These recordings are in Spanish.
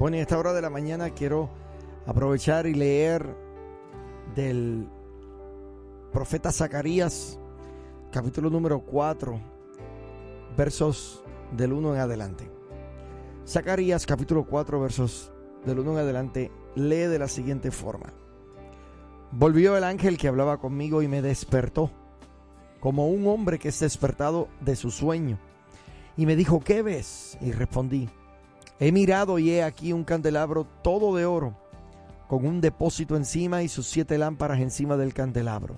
Bueno, en esta hora de la mañana quiero aprovechar y leer del profeta Zacarías, capítulo número 4, versos del 1 en adelante. Zacarías, capítulo 4, versos del 1 en adelante, lee de la siguiente forma. Volvió el ángel que hablaba conmigo y me despertó, como un hombre que es despertado de su sueño. Y me dijo, ¿qué ves? Y respondí, He mirado y he aquí un candelabro todo de oro, con un depósito encima y sus siete lámparas encima del candelabro,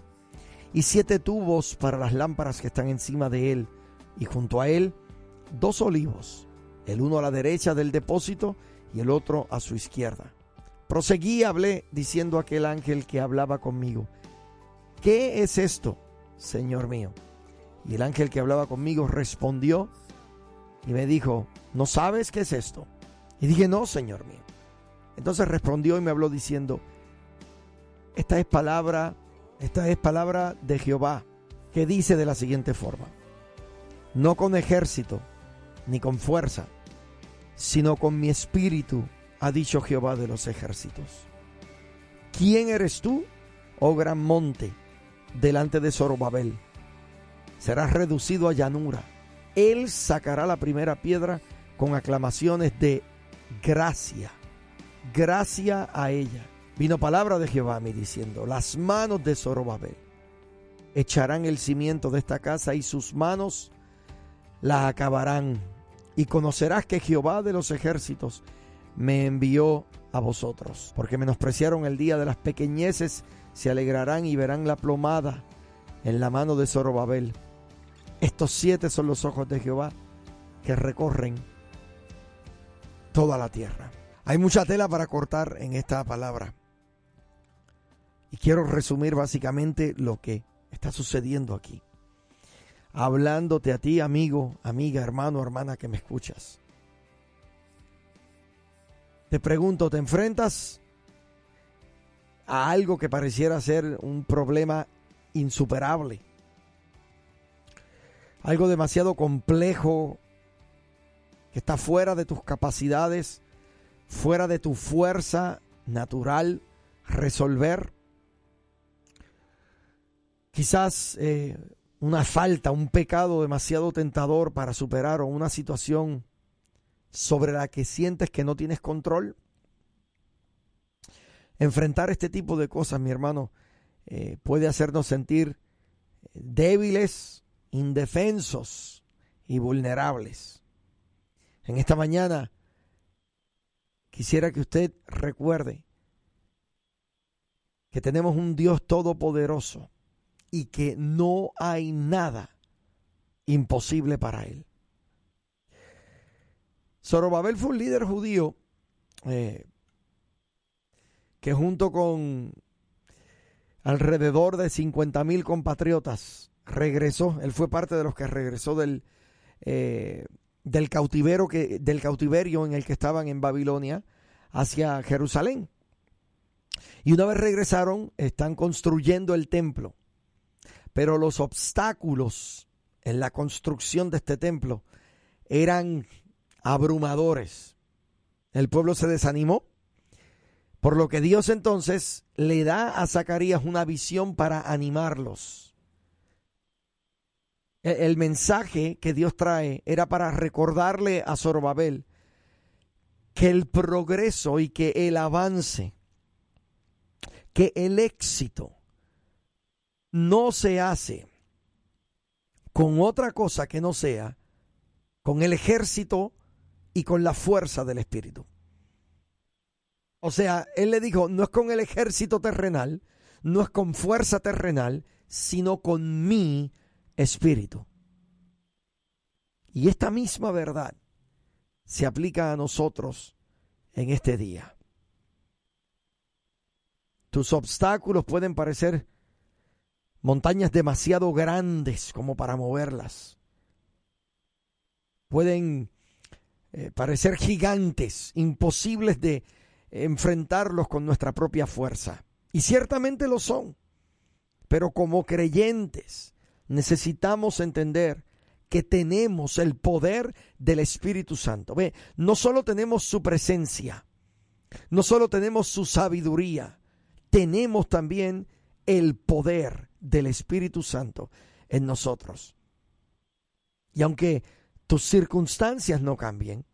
y siete tubos para las lámparas que están encima de él, y junto a él dos olivos, el uno a la derecha del depósito y el otro a su izquierda. Proseguí y hablé diciendo a aquel ángel que hablaba conmigo, ¿qué es esto, Señor mío? Y el ángel que hablaba conmigo respondió y me dijo, ¿no sabes qué es esto? Y dije, no, Señor mío. Entonces respondió y me habló diciendo, esta es palabra, esta es palabra de Jehová, que dice de la siguiente forma, no con ejército, ni con fuerza, sino con mi espíritu, ha dicho Jehová de los ejércitos. ¿Quién eres tú, oh gran monte, delante de Zorobabel? Serás reducido a llanura. Él sacará la primera piedra con aclamaciones de gracia, gracia a ella. Vino palabra de Jehová a mí diciendo, las manos de Zorobabel echarán el cimiento de esta casa y sus manos la acabarán. Y conocerás que Jehová de los ejércitos me envió a vosotros, porque menospreciaron el día de las pequeñeces, se alegrarán y verán la plomada en la mano de Zorobabel. Estos siete son los ojos de Jehová que recorren toda la tierra. Hay mucha tela para cortar en esta palabra. Y quiero resumir básicamente lo que está sucediendo aquí. Hablándote a ti, amigo, amiga, hermano, hermana que me escuchas. Te pregunto, ¿te enfrentas a algo que pareciera ser un problema insuperable? Algo demasiado complejo que está fuera de tus capacidades, fuera de tu fuerza natural resolver. Quizás eh, una falta, un pecado demasiado tentador para superar o una situación sobre la que sientes que no tienes control. Enfrentar este tipo de cosas, mi hermano, eh, puede hacernos sentir débiles, indefensos y vulnerables. En esta mañana quisiera que usted recuerde que tenemos un Dios todopoderoso y que no hay nada imposible para Él. Zorobabel fue un líder judío eh, que junto con alrededor de 50 mil compatriotas regresó, él fue parte de los que regresó del, eh, del, cautivero que, del cautiverio en el que estaban en Babilonia hacia Jerusalén. Y una vez regresaron, están construyendo el templo. Pero los obstáculos en la construcción de este templo eran abrumadores. El pueblo se desanimó, por lo que Dios entonces le da a Zacarías una visión para animarlos. El mensaje que Dios trae era para recordarle a Zorobabel que el progreso y que el avance, que el éxito no se hace con otra cosa que no sea con el ejército y con la fuerza del Espíritu. O sea, él le dijo, no es con el ejército terrenal, no es con fuerza terrenal, sino con mi espíritu. Y esta misma verdad se aplica a nosotros en este día. Tus obstáculos pueden parecer montañas demasiado grandes como para moverlas. Pueden eh, parecer gigantes, imposibles de enfrentarlos con nuestra propia fuerza. Y ciertamente lo son. Pero como creyentes necesitamos entender que tenemos el poder del Espíritu Santo. Ve, no solo tenemos su presencia, No solo tenemos su sabiduría, tenemos también el poder del Espíritu Santo en nosotros. Y aunque tus circunstancias no cambien,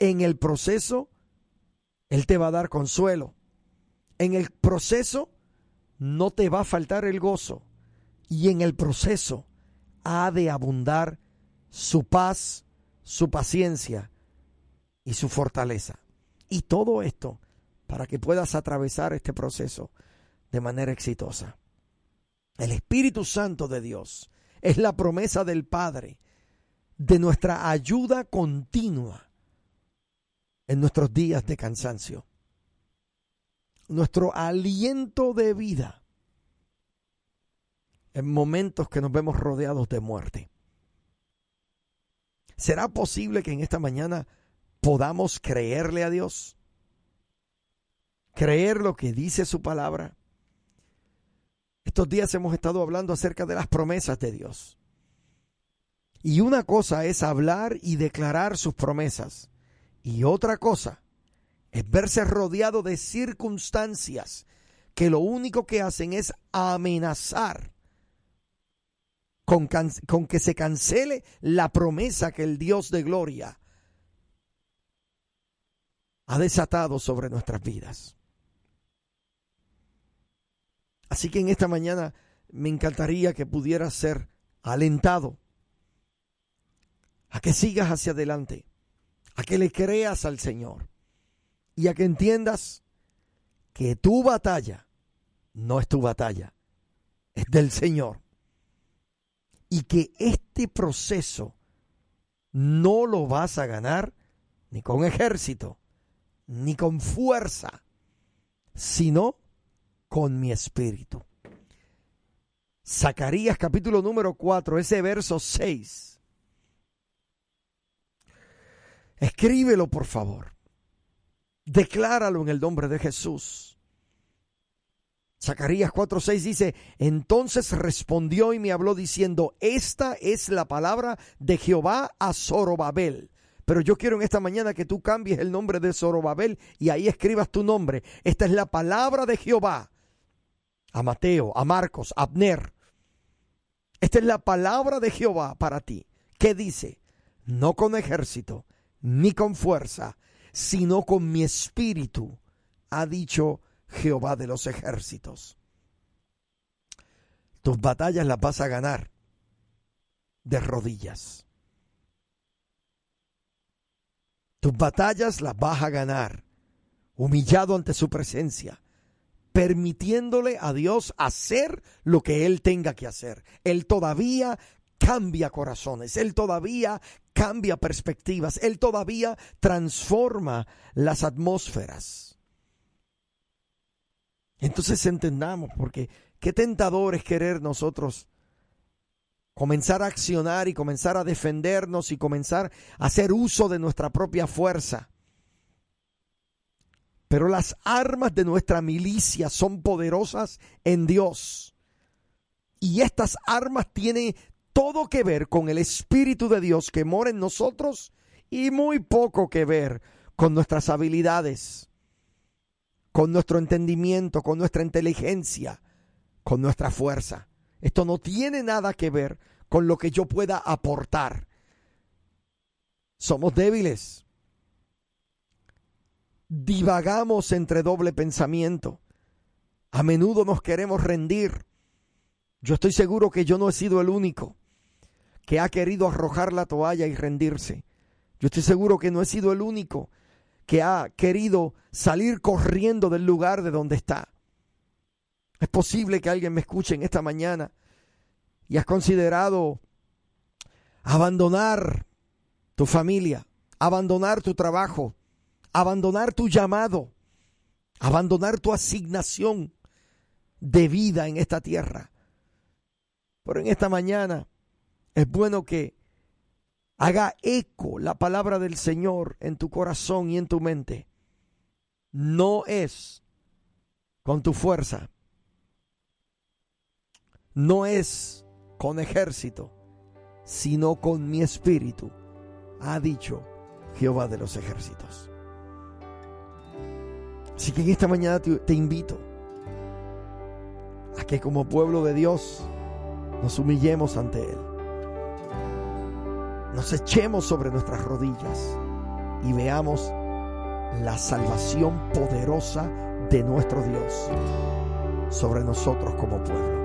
en el proceso Él te va a dar consuelo. En el proceso no te va a faltar el gozo. Y en el proceso ha de abundar su paz, su paciencia y su fortaleza. Y todo esto para que puedas atravesar este proceso de manera exitosa. El Espíritu Santo de Dios es la promesa del Padre de nuestra ayuda continua en nuestros días de cansancio. Nuestro aliento de vida en momentos que nos vemos rodeados de muerte. ¿Será posible que en esta mañana podamos creerle a Dios? Creer lo que dice su palabra. Estos días hemos estado hablando acerca de las promesas de Dios. Y una cosa es hablar y declarar sus promesas. Y otra cosa es verse rodeado de circunstancias que lo único que hacen es amenazar con, con, que se cancele la promesa que el Dios de gloria ha desatado sobre nuestras vidas. Así que en esta mañana me encantaría que pudieras ser alentado a que sigas hacia adelante, a que le creas al Señor y a que entiendas que tu batalla no es tu batalla, es del Señor. Y que este proceso no lo vas a ganar ni con ejército, ni con fuerza, sino con mi espíritu. Zacarías capítulo número 4, ese verso 6 Escríbelo, por favor. Decláralo en el nombre de Jesús. Zacarías 4:6 dice, entonces respondió y me habló diciendo, esta es la palabra de Jehová a Zorobabel. Pero yo quiero en esta mañana que tú cambies el nombre de Zorobabel y ahí escribas tu nombre. Esta es la palabra de Jehová a Mateo, a Marcos, a Abner. Esta es la palabra de Jehová para ti. ¿Qué dice? No con ejército, ni con fuerza, sino con mi espíritu, ha dicho Jehová de los ejércitos. Tus batallas las vas a ganar de rodillas. Tus batallas las vas a ganar humillado ante su presencia, permitiéndole a Dios hacer lo que Él tenga que hacer. Él todavía cambia corazones, Él todavía cambia perspectivas, Él todavía transforma las atmósferas. Entonces entendamos, porque qué tentador es querer nosotros comenzar a accionar y comenzar a defendernos y comenzar a hacer uso de nuestra propia fuerza. Pero las armas de nuestra milicia son poderosas en Dios. Y estas armas tienen todo que ver con el Espíritu de Dios que mora en nosotros y muy poco que ver con nuestras habilidades, con nuestro entendimiento, con nuestra inteligencia, con nuestra fuerza. Esto no tiene nada que ver con lo que yo pueda aportar. Somos débiles. Divagamos entre doble pensamiento. A menudo nos queremos rendir. Yo estoy seguro que yo no he sido el único que ha querido arrojar la toalla y rendirse. Yo estoy seguro que no he sido el único que ha querido salir corriendo del lugar de donde está. Es posible que alguien me escuche en esta mañana y has considerado abandonar tu familia, abandonar tu trabajo, abandonar tu llamado, abandonar tu asignación de vida en esta tierra. Pero en esta mañana es bueno que haga eco la palabra del Señor en tu corazón y en tu mente. No es con tu fuerza, no es con ejército, sino con mi espíritu, ha dicho Jehová de los ejércitos. Así que en esta mañana te, te invito a que como pueblo de Dios nos humillemos ante Él. Nos echemos sobre nuestras rodillas y veamos la salvación poderosa de nuestro Dios sobre nosotros como pueblo.